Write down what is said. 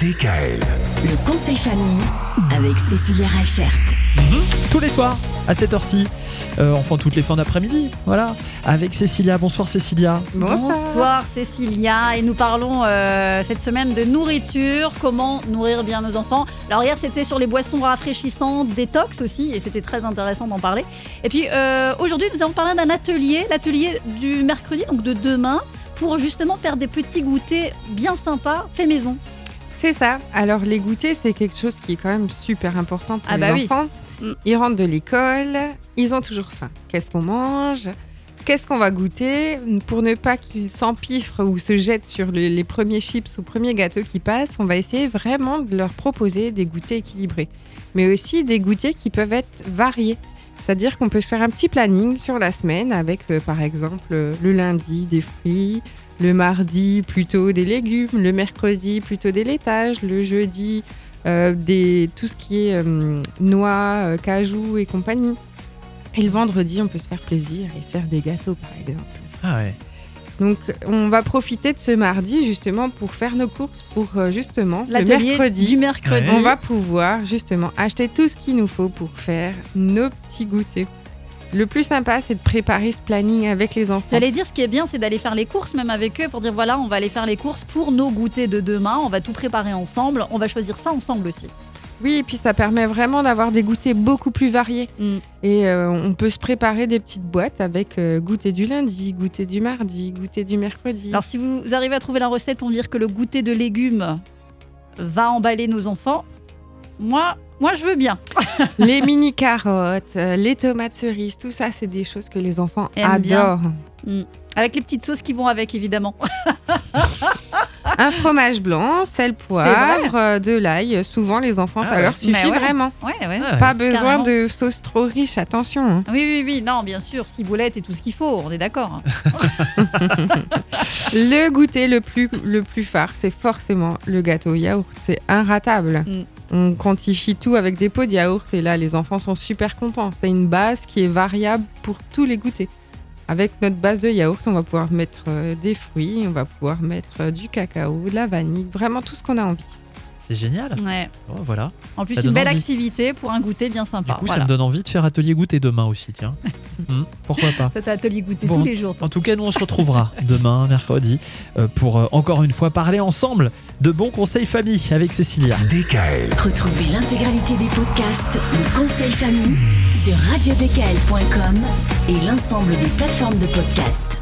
DKL. Le conseil famille avec Cécilia Rachert. tous les soirs à cette heure-ci. Euh, enfin, toutes les fins d'après-midi, voilà. Avec Cécilia. Bonsoir Cécilia. Bonsoir Cécilia et nous parlons euh, cette semaine de nourriture, comment nourrir bien nos enfants. Alors hier c'était sur les boissons rafraîchissantes, détox aussi et c'était très intéressant d'en parler. Et puis euh, aujourd'hui nous allons parler d'un atelier, l'atelier du mercredi, donc de demain, pour justement faire des petits goûters bien sympas, fait maison. C'est ça. Alors les goûters, c'est quelque chose qui est quand même super important pour Ah les bah oui. enfants. Mm. Ils rentrent de l'école, ils ont toujours faim. Qu'est-ce qu'on mange? Qu'est-ce qu'on va goûter? Pour ne pas qu'ils s'empiffrent ou se jettent sur le- les premiers chips ou premiers gâteaux qui passent, on va essayer vraiment de leur proposer des goûters équilibrés. Mais aussi des goûters qui peuvent être variés. C'est-à-dire qu'on peut se faire un petit planning sur la semaine avec, euh, par exemple, euh, le lundi des fruits, le mardi plutôt des légumes, le mercredi plutôt des laitages, le jeudi euh, des, tout ce qui est noix, cajou et compagnie. Et le vendredi, on peut se faire plaisir et faire des gâteaux par exemple. Ah ouais. Donc on va profiter de ce mardi justement pour faire nos courses pour euh, justement le mercredi. du mercredi. Ouais. On va pouvoir justement acheter tout ce qu'il nous faut pour faire nos petits goûters. Le plus sympa, c'est de préparer ce planning avec les enfants. J'allais dire, ce qui est bien, c'est d'aller faire les courses même avec eux pour dire voilà, on va aller faire les courses pour nos goûters de demain. On va tout préparer ensemble. On va choisir ça ensemble aussi. Oui, et puis ça permet vraiment d'avoir des goûters beaucoup plus variés. Mm. Et euh, on peut se préparer des petites boîtes avec euh, goûter du lundi, goûter du mardi, goûter du mercredi. Alors, si vous arrivez à trouver la recette pour me dire que le goûter de légumes va emballer nos enfants, moi, moi je veux bien. les mini carottes, euh, les tomates cerises, tout ça, c'est des choses que les enfants Aiment bien. adorent. Avec les petites sauces qui vont avec, évidemment. Un fromage blanc, sel, poivre, euh, de l'ail. Souvent, les enfants, Ah ça ouais. leur suffit Mais ouais. vraiment. Ouais, ouais. Ah ouais. Pas besoin carrément. de sauce trop riche, attention. hein. Oui, oui, oui, non, bien sûr, ciboulette et tout ce qu'il faut, on est d'accord. Le goûter le plus, le plus phare, c'est forcément le gâteau au yaourt. C'est inratable. Mm. On quantifie tout avec des pots de yaourt et là, les enfants sont super contents. C'est une base qui est variable pour tous les goûters. Avec notre base de yaourt, on va pouvoir mettre euh, des fruits, on va pouvoir mettre euh, du cacao, de la vanille, vraiment tout ce qu'on a envie. C'est génial. Ouais. Oh, voilà. En plus, Ça une belle envie. activité pour un goûter bien Du sympa. coup, ça me donne envie de faire atelier goûter demain aussi, tiens. Hmm, pourquoi pas Cet atelier goûter Bon. tous les jours. toi. En tout cas, nous on se retrouvera demain, mercredi, euh, pour euh, encore une fois parler ensemble de bons conseils famille avec Cécilia. DKL. Retrouvez l'intégralité des podcasts Le conseil famille sur radiodkl.com et l'ensemble des plateformes de podcasts.